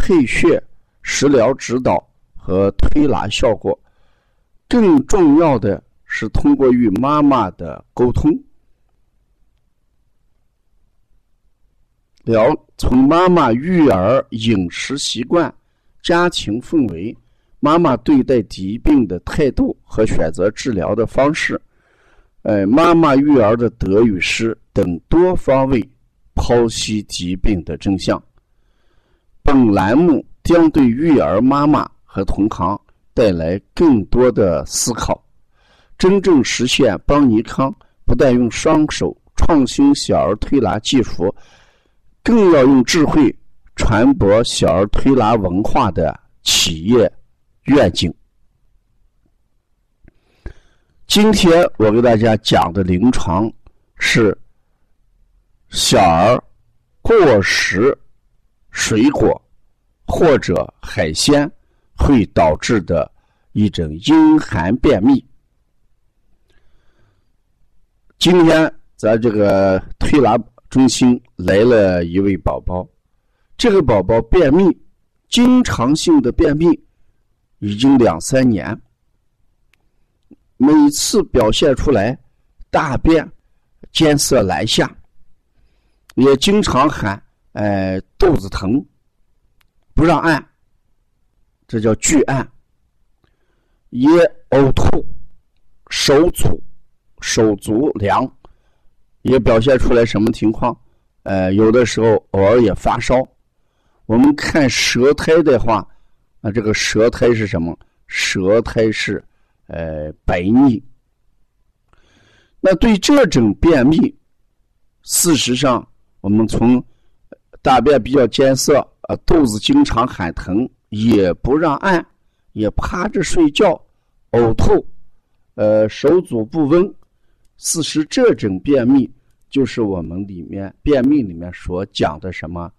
配穴、食疗指导和推拿效果，更重要的是通过与妈妈的沟通，聊从妈妈育儿饮食习惯、家庭氛围、妈妈对待疾病的态度和选择治疗的方式，呃，妈妈育儿的得与失等多方位剖析疾病的真相。本栏目将对育儿妈妈和同行带来更多的思考，真正实现邦尼康不但用双手创新小儿推拿技术，更要用智慧传播小儿推拿文化的企业愿景。今天我给大家讲的临床是小儿过食。水果或者海鲜会导致的一种阴寒便秘。今天咱这个推拿中心来了一位宝宝，这个宝宝便秘，经常性的便秘，已经两三年，每次表现出来大便艰涩难下，也经常喊。哎，肚子疼，不让按，这叫拒按。也呕吐，手足手足凉，也表现出来什么情况？呃，有的时候偶尔也发烧。我们看舌苔的话，啊，这个舌苔是什么？舌苔是呃白腻。那对这种便秘，事实上，我们从大便比较艰涩，啊，肚子经常喊疼，也不让按，也趴着睡觉，呕吐，呃，手足不温。事实这种便秘就是我们里面便秘里面所讲的什么，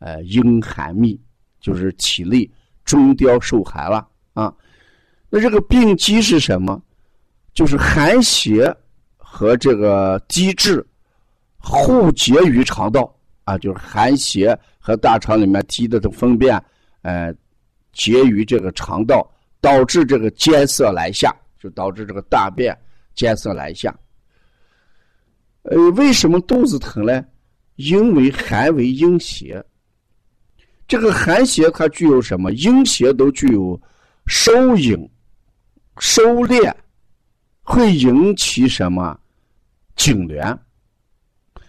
呃，阴寒秘，就是体内中焦受寒了啊。那这个病机是什么？就是寒邪和这个积滞互结于肠道。啊，就是寒邪和大肠里面积的这粪便，呃，结于这个肠道，导致这个艰涩难下，就导致这个大便艰涩难下。呃，为什么肚子疼呢？因为寒为阴邪，这个寒邪它具有什么？阴邪都具有收引、收敛，会引起什么痉挛。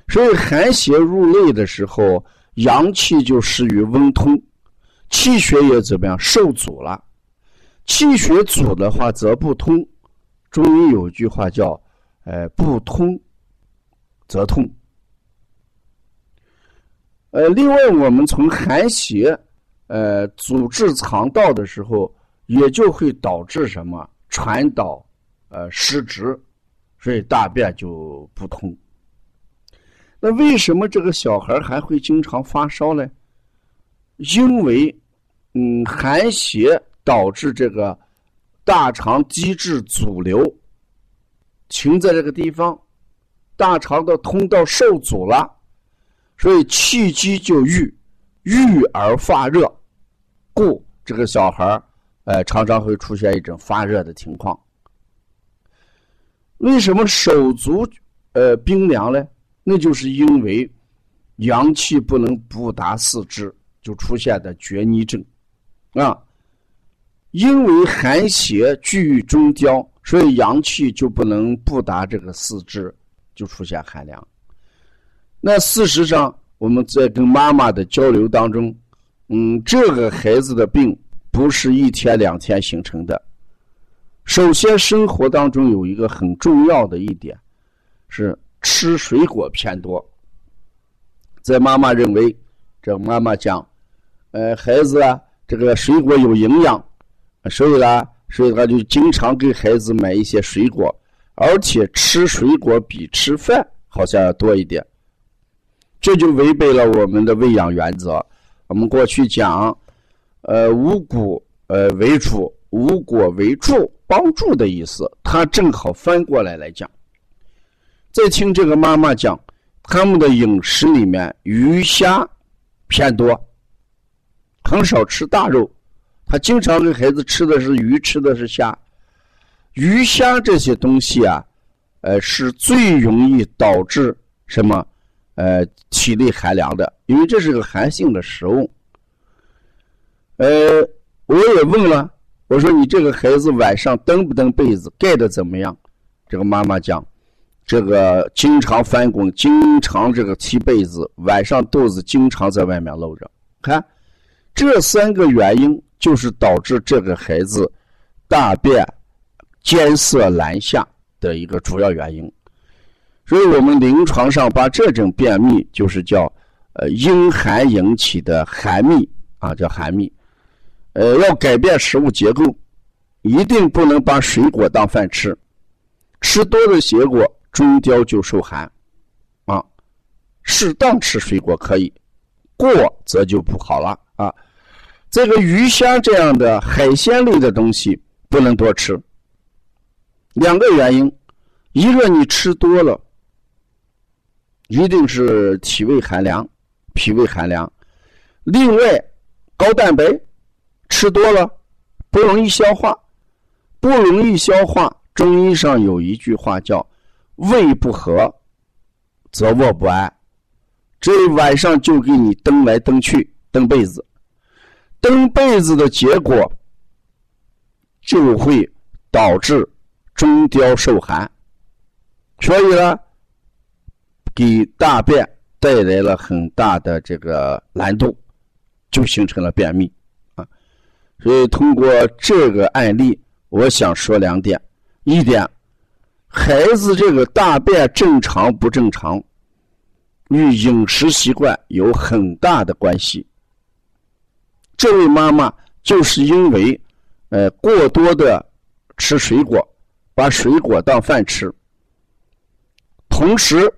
所以寒邪入内的时候，阳气就失于温通，气血也怎么样受阻了？气血阻的话则不通。中医有句话叫“呃不通则痛”。呃，另外我们从寒邪呃阻滞肠道的时候，也就会导致什么传导呃失职，所以大便就不通。那为什么这个小孩还会经常发烧呢？因为，嗯，寒邪导致这个大肠积滞阻留，停在这个地方，大肠的通道受阻了，所以气机就郁，郁而发热，故这个小孩呃，常常会出现一种发热的情况。为什么手足呃冰凉呢？那就是因为阳气不能不达四肢，就出现的厥逆症啊。因为寒邪聚于中焦，所以阳气就不能不达这个四肢，就出现寒凉。那事实上，我们在跟妈妈的交流当中，嗯，这个孩子的病不是一天两天形成的。首先，生活当中有一个很重要的一点是。吃水果偏多，在妈妈认为，这妈妈讲，呃，孩子啊，这个水果有营养，所以呢，所以他就经常给孩子买一些水果，而且吃水果比吃饭好像要多一点。这就违背了我们的喂养原则。我们过去讲，呃，五谷呃为主，五果为助，帮助的意思，他正好翻过来来讲。再听这个妈妈讲，他们的饮食里面鱼虾偏多，很少吃大肉。他经常给孩子吃的是鱼，吃的是虾。鱼虾这些东西啊，呃，是最容易导致什么？呃，体内寒凉的，因为这是个寒性的食物。呃，我也问了，我说你这个孩子晚上蹬不蹬被子，盖的怎么样？这个妈妈讲，这个经常翻滚，经常这个踢被子，晚上肚子经常在外面露着。看，这三个原因就是导致这个孩子大便艰涩难下的一个主要原因。所以我们临床上把这种便秘就是叫呃阴寒引起的寒秘啊，叫寒秘。呃，要改变食物结构，一定不能把水果当饭吃，吃多的结果中焦就受寒啊。适当吃水果可以，过则就不好了啊。这个鱼虾这样的海鲜类的东西不能多吃，两个原因，一个你吃多了。一定是体胃寒凉，脾胃寒凉。另外，高蛋白吃多了不容易消化，不容易消化。中医上有一句话叫“胃不和，则卧不安”。这一晚上就给你蹬来蹬去，蹬被子，蹬被子的结果就会导致中焦受寒。所以呢。给大便带来了很大的这个难度，就形成了便秘啊。所以通过这个案例，我想说两点：一点，孩子这个大便正常不正常，与饮食习惯有很大的关系。这位妈妈就是因为呃过多的吃水果，把水果当饭吃，同时。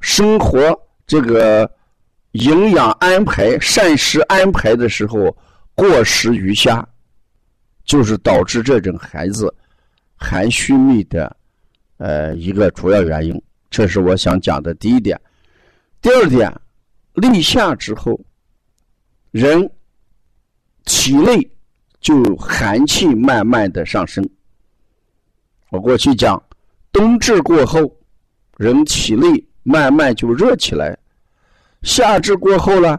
生活这个营养安排、膳食安排的时候过食鱼虾，就是导致这种孩子含蓄秘的呃一个主要原因。这是我想讲的第一点。第二点，立夏之后，人体内就寒气慢慢的上升。我过去讲，冬至过后，人体内。慢慢就热起来，夏至过后了，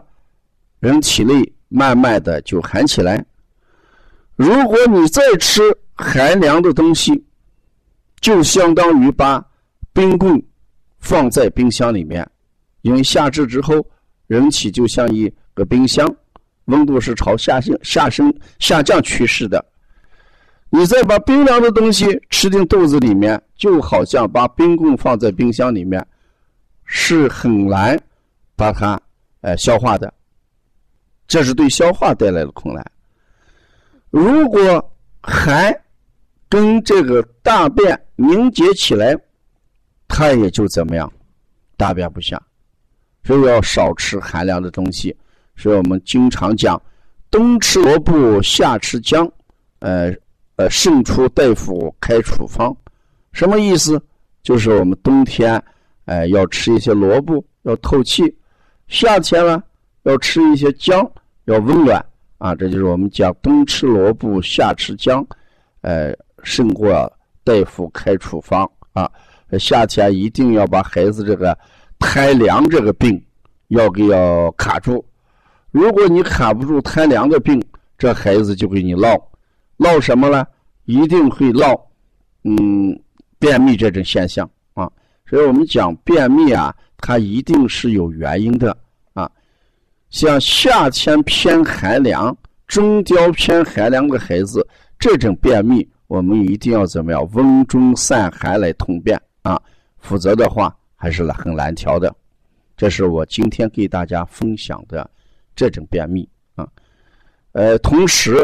人体内慢慢的就寒起来。如果你再吃寒凉的东西，就相当于把冰棍放在冰箱里面，因为夏至之后，人体就像一个冰箱，温度是朝下降、下升、下降趋势的。你再把冰凉的东西吃进肚子里面，就好像把冰棍放在冰箱里面。是很难把它呃消化的，这是对消化带来的困难。如果寒跟这个大便凝结起来，它也就怎么样，大便不下，所以要少吃寒凉的东西。所以我们经常讲，冬吃萝卜，夏吃姜，呃呃，盛出大夫开处方，什么意思？就是我们冬天。哎，要吃一些萝卜，要透气；夏天呢，要吃一些姜，要温暖啊。这就是我们讲冬吃萝卜，夏吃姜，呃，胜过大夫开处方啊。夏天一定要把孩子这个贪凉这个病要给要卡住。如果你卡不住贪凉的病，这孩子就给你闹，闹什么呢？一定会闹，嗯，便秘这种现象啊。所以我们讲便秘啊，它一定是有原因的啊。像夏天偏寒凉、中焦偏寒凉的孩子，这种便秘，我们一定要怎么样？温中散寒来通便啊，否则的话还是很难调的。这是我今天给大家分享的这种便秘啊。呃，同时，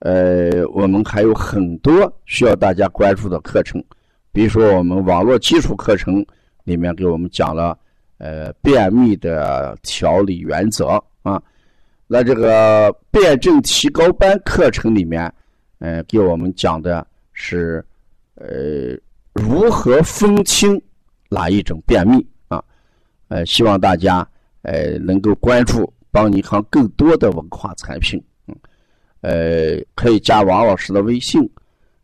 呃，我们还有很多需要大家关注的课程，比如说我们网络基础课程里面给我们讲了呃便秘的调理原则啊，那这个辩证提高班课程里面，呃，给我们讲的是呃如何分清哪一种便秘啊，呃，希望大家呃能够关注帮你行更多的文化产品。呃，可以加王老师的微信：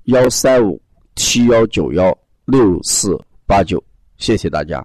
幺三五七幺九幺六四八九，谢谢大家。